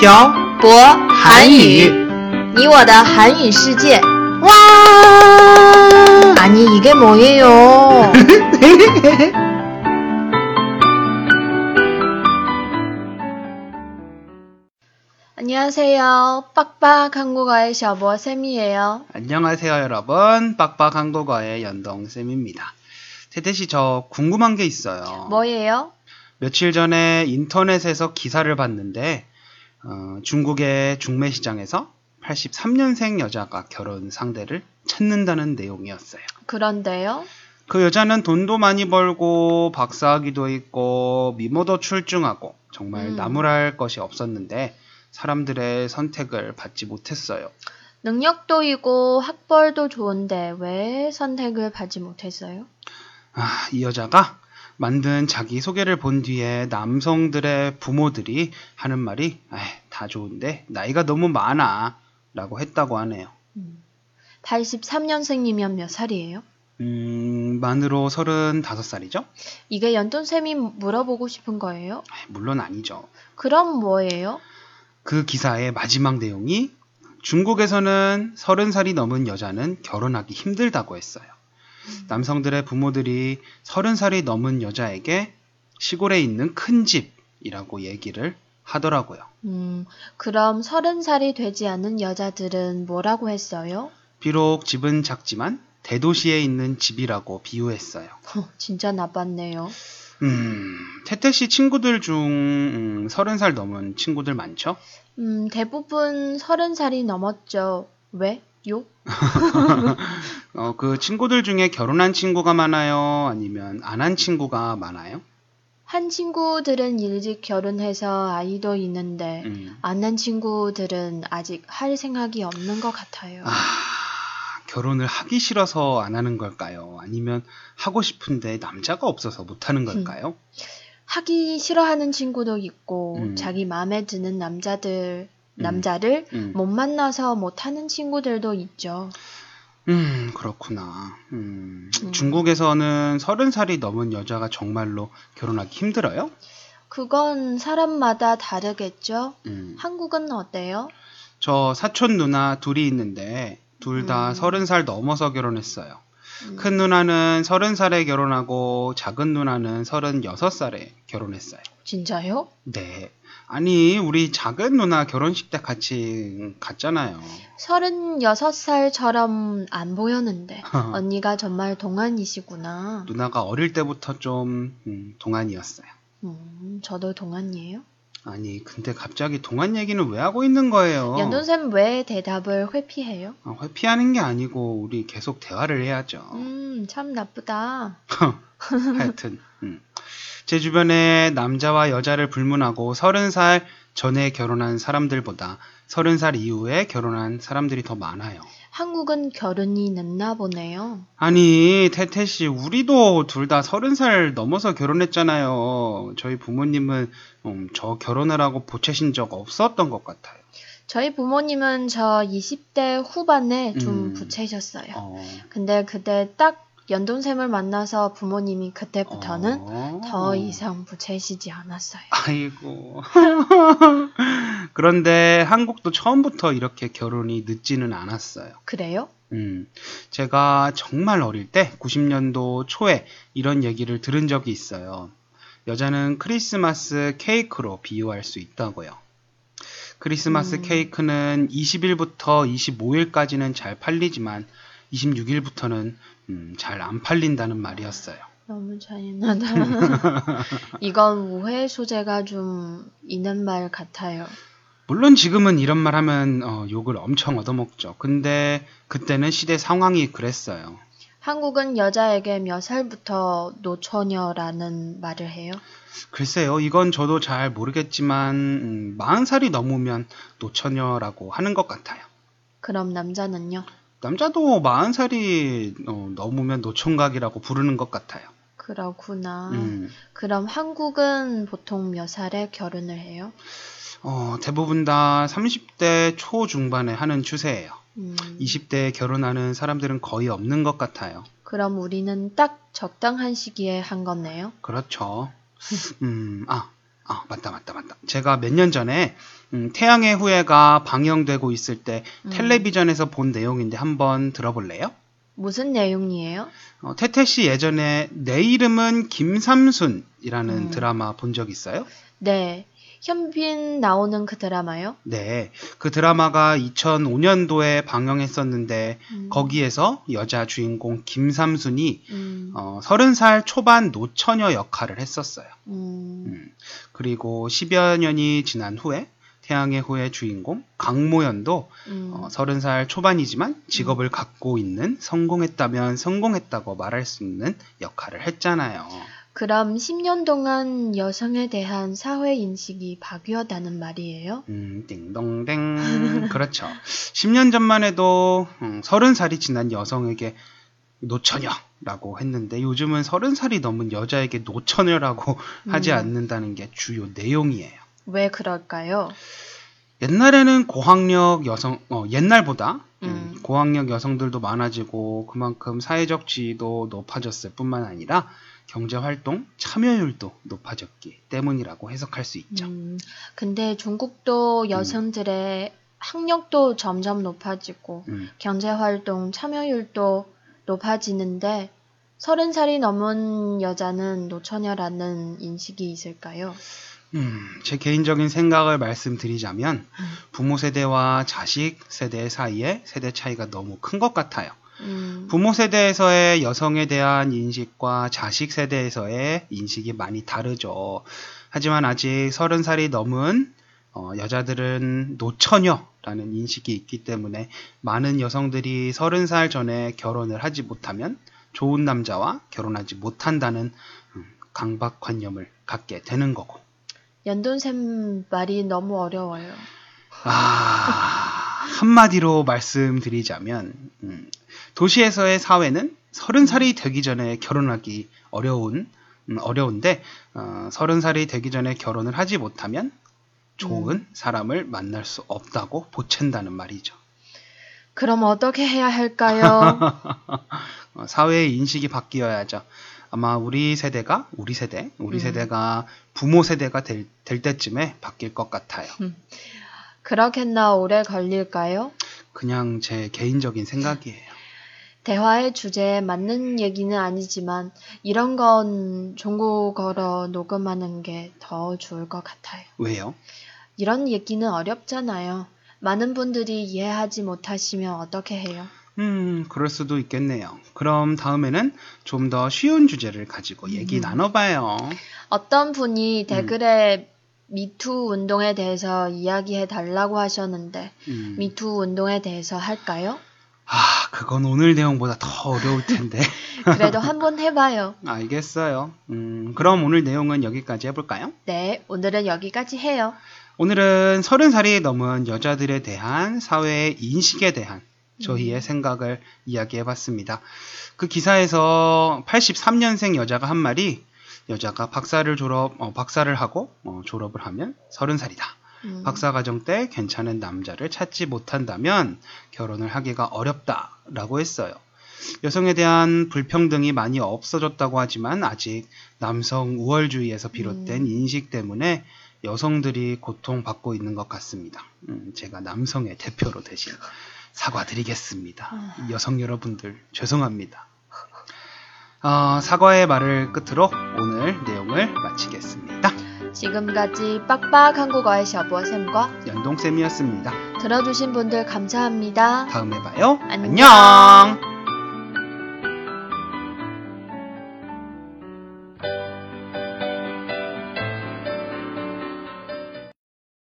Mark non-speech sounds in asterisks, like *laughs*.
漂博韩语你我的韩语世界 와! 아니 이게 뭐예요? *laughs* 안녕하세요. 빡빡 한국어의 셔보 쌤이에요. 안녕하세요, 여러분. 빡빡 한국어의 연동쌤입니다. 태태씨, 저 궁금한 게 있어요. 뭐예요? 며칠 전에 인터넷에서 기사를 봤는데, 어, 중국의 중매 시장에서 83년생 여자가 결혼 상대를 찾는다는 내용이었어요. 그런데요? 그 여자는 돈도 많이 벌고 박사학위도 있고 미모도 출중하고 정말 음. 나무랄 것이 없었는데 사람들의 선택을 받지 못했어요. 능력도 있고 학벌도 좋은데 왜 선택을 받지 못했어요? 아, 이 여자가 만든 자기 소개를 본 뒤에 남성들의 부모들이 하는 말이 다 좋은데 나이가 너무 많아 라고 했다고 하네요. 83년생이면 몇 살이에요? 음, 만으로 35살이죠? 이게 연돈쌤이 물어보고 싶은 거예요? 물론 아니죠. 그럼 뭐예요? 그 기사의 마지막 내용이 중국에서는 30살이 넘은 여자는 결혼하기 힘들다고 했어요. 남성들의 부모들이 30살이 넘은 여자에게 시골에 있는 큰 집이라고 얘기를 하더라고요. 음, 그럼 서른 살이 되지 않은 여자들은 뭐라고 했어요? 비록 집은 작지만 대도시에 있는 집이라고 비유했어요. 허, 진짜 나빴네요. 음, 태태 씨 친구들 중 음, 30살 넘은 친구들 많죠? 음, 대부분 서른 살이 넘었죠. 왜? 요? *laughs* 어, 그 친구들 중에 결혼한 친구가 많아요? 아니면 안 한 친구가 많아요? 한 친구들은 일찍 결혼해서 아이도 있는데 음. 안한 친구들은 아직 할 생각이 없는 것 같아요. 아, 결혼을 하기 싫어서 안 하는 걸까요? 아니면 하고 싶은데 남자가 없어서 못 하는 걸까요? 하기 싫어하는 친구도 있고 음. 자기 마음에 드는 남자들 음. 남자를 음. 못 만나서 못 하는 친구들도 있죠. 음, 그렇구나. 음, 음. 중국에서는 서른 살이 넘은 여자가 정말로 결혼하기 힘들어요? 그건 사람마다 다르겠죠. 음, 한국은 어때요? 저 사촌 누나 둘이 있는데 둘다 음. 서른 살 넘어서 결혼했어요. 음, 큰 누나는 서른 살에 결혼하고 작은 누나는 서른 여섯 살에 결혼했어요. 진짜요? 네. 아니, 우리 작은 누나 결혼식 때 같이 갔잖아요. 36살처럼 안 보였는데 *laughs* 언니가 정말 동안이시구나. 누나가 어릴 때부터 좀 음, 동안이었어요. 음, 저도 동안이에요. 아니, 근데 갑자기 동안 얘기는 왜 하고 있는 거예요? 연돈쌤 왜 대답을 회피해요? 어, 회피하는 게 아니고 우리 계속 대화를 해야죠. 음, 참 나쁘다. *laughs* 하여튼 음. 제 주변에 남자와 여자를 불문하고 서른 살 전에 결혼한 사람들보다 서른 살 이후에 결혼한 사람들이 더 많아요. 한국은 결혼이 늦나 보네요. 아니 태태 씨 우리도 둘 다 서른 살 넘어서 결혼했잖아요. 저희 부모님은 음, 저 결혼을 하고 보채신 적 없었던 것 같아요. 저희 부모님은 저 20대 후반에 좀 음. 부채셨어요. 어, 근데 그때 딱 연돈쌤을 만나서 부모님이 그때부터는 어. 더 이상 부채시지 않았어요. 아이고. *laughs* 그런데 한국도 처음부터 이렇게 결혼이 늦지는 않았어요. 그래요? 음, 제가 정말 어릴 때 90년도 초에 이런 얘기를 들은 적이 있어요. 여자는 크리스마스 케이크로 비유할 수 있다고요. 크리스마스 음. 케이크는 20일부터 25일까지는 잘 팔리지만 26일부터는 음, 잘 안 팔린다는 말이었어요. 너무 잔인하다. *laughs* 이건 우회 소재가 좀 있는 말 같아요. 물론 지금은 이런 말 하면 어, 욕을 엄청 얻어먹죠. 근데 그때는 시대 상황이 그랬어요. 한국은 여자에게 몇 살부터 노처녀라는 말을 해요? 글쎄요, 이건 저도 잘 모르겠지만 음, 40살이 넘으면 노처녀라고 하는 것 같아요. 그럼 남자는요? 남자도 40살이 어, 넘으면 노총각이라고 부르는 것 같아요. 그렇구나. 음, 그럼 한국은 보통 몇 살에 결혼을 해요? 어, 대부분 다 30대 초중반에 하는 추세예요. 음, 20대에 결혼하는 사람들은 거의 없는 것 같아요. 그럼 우리는 딱 적당한 시기에 한 거네요? 그렇죠. 음, 아, 아, 맞다, 맞다, 맞다. 제가 몇 년 전에 음, 태양의 후예가 방영되고 있을 때 음. 텔레비전에서 본 내용인데 한번 들어볼래요? 무슨 내용이에요? 어, 태태 씨 예전에 내 이름은 김삼순이라는 음. 드라마 본 적 있어요? 네. 현빈 나오는 그 드라마요? 네. 그 드라마가 2005년도에 방영했었는데 음. 거기에서 여자 주인공 김삼순이 음. 어, 30살 초반 노처녀 역할을 했었어요. 음. 음, 그리고 10여 년이 지난 후에 태양의 후예 주인공 강모연도 음. 어, 30살 초반이지만 직업을 갖고 있는 성공했다면 성공했다고 말할 수 있는 역할을 했잖아요. 그럼 10년 동안 여성에 대한 사회 인식이 바뀌었다는 말이에요? 음, 띵동댕. *laughs* 그렇죠. 10년 전만 해도 음, 30살이 지난 여성에게 노처녀 라고 했는데 요즘은 30살이 넘은 여자에게 노처녀라고 *laughs* 하지 음. 않는다는 게 주요 내용이에요. 왜 그럴까요? 옛날에는 고학력 여성, 어, 옛날보다 음, 음. 고학력 여성들도 많아지고 그만큼 사회적 지위도 높아졌을 뿐만 아니라 경제 활동 참여율도 높아졌기 때문이라고 해석할 수 있죠. 음, 근데 중국도 여성들의 학력도 점점 높아지고 음, 경제 활동 참여율도 높아지는데 서른 살이 넘은 여자는 노처녀라는 인식이 있을까요? 음, 제 개인적인 생각을 말씀드리자면 부모 세대와 자식 세대 사이에 세대 차이가 너무 큰 것 같아요. 음, 부모 세대에서의 여성에 대한 인식과 자식 세대에서의 인식이 많이 다르죠. 하지만 아직 서른 살이 넘은 어, 여자들은 노처녀라는 인식이 있기 때문에 많은 여성들이 서른 살 전에 결혼을 하지 못하면 좋은 남자와 결혼하지 못한다는 음, 강박관념을 갖게 되는 거고. 연돈샘 말이 너무 어려워요. 아, 한마디로 말씀드리자면, 음, 도시에서의 사회는 서른 살이 되기 전에 결혼하기 어려운, 음, 어려운데, 어, 서른 살이 되기 전에 결혼을 하지 못하면 좋은 사람을 만날 수 없다고 보챈다는 말이죠. 그럼 어떻게 해야 할까요? *laughs* 어, 사회의 인식이 바뀌어야죠. 아마 우리 세대가, 우리 세대, 우리 음. 세대가 부모 세대가 될, 될 때쯤에 바뀔 것 같아요. 그렇겠나 오래 걸릴까요? 그냥 제 개인적인 생각이에요. 대화의 주제에 맞는 얘기는 아니지만 이런 건 중국어로 녹음하는 게 더 좋을 것 같아요. 왜요? 이런 얘기는 어렵잖아요. 많은 분들이 이해하지 못하시면 어떻게 해요? 음, 그럴 수도 있겠네요. 그럼 다음에는 좀 더 쉬운 주제를 가지고 얘기 음. 나눠봐요. 어떤 분이 댓글에 미투 운동에 대해서 이야기해 달라고 하셨는데 음. 미투 운동에 대해서 할까요? 아, 그건 오늘 내용보다 더 어려울 텐데. *laughs* 그래도 한번 해봐요. 알겠어요. 음, 그럼 오늘 내용은 여기까지 해볼까요? 네, 오늘은 여기까지 해요. 오늘은 서른 살이 넘은 여자들에 대한 사회의 인식에 대한 저희의 생각을 이야기해 봤습니다. 그 기사에서 83년생 여자가 한 말이 여자가 박사를 졸업, 어, 박사를 하고 어, 졸업을 하면 서른 살이다. 음, 박사 과정 때 괜찮은 남자를 찾지 못한다면 결혼을 하기가 어렵다라고 했어요. 여성에 대한 불평등이 많이 없어졌다고 하지만 아직 남성 우월주의에서 비롯된 음. 인식 때문에 여성들이 고통받고 있는 것 같습니다. 음, 제가 남성의 대표로 대신 사과드리겠습니다. 아. 여성 여러분들 죄송합니다. 어, 사과의 말을 끝으로 오늘 내용을 마치겠습니다. 지금까지 빡빡 한국어의 샤보쌤과 연동쌤이었습니다. 들어주신 분들 감사합니다. 다음에 봐요. 안녕. 안녕.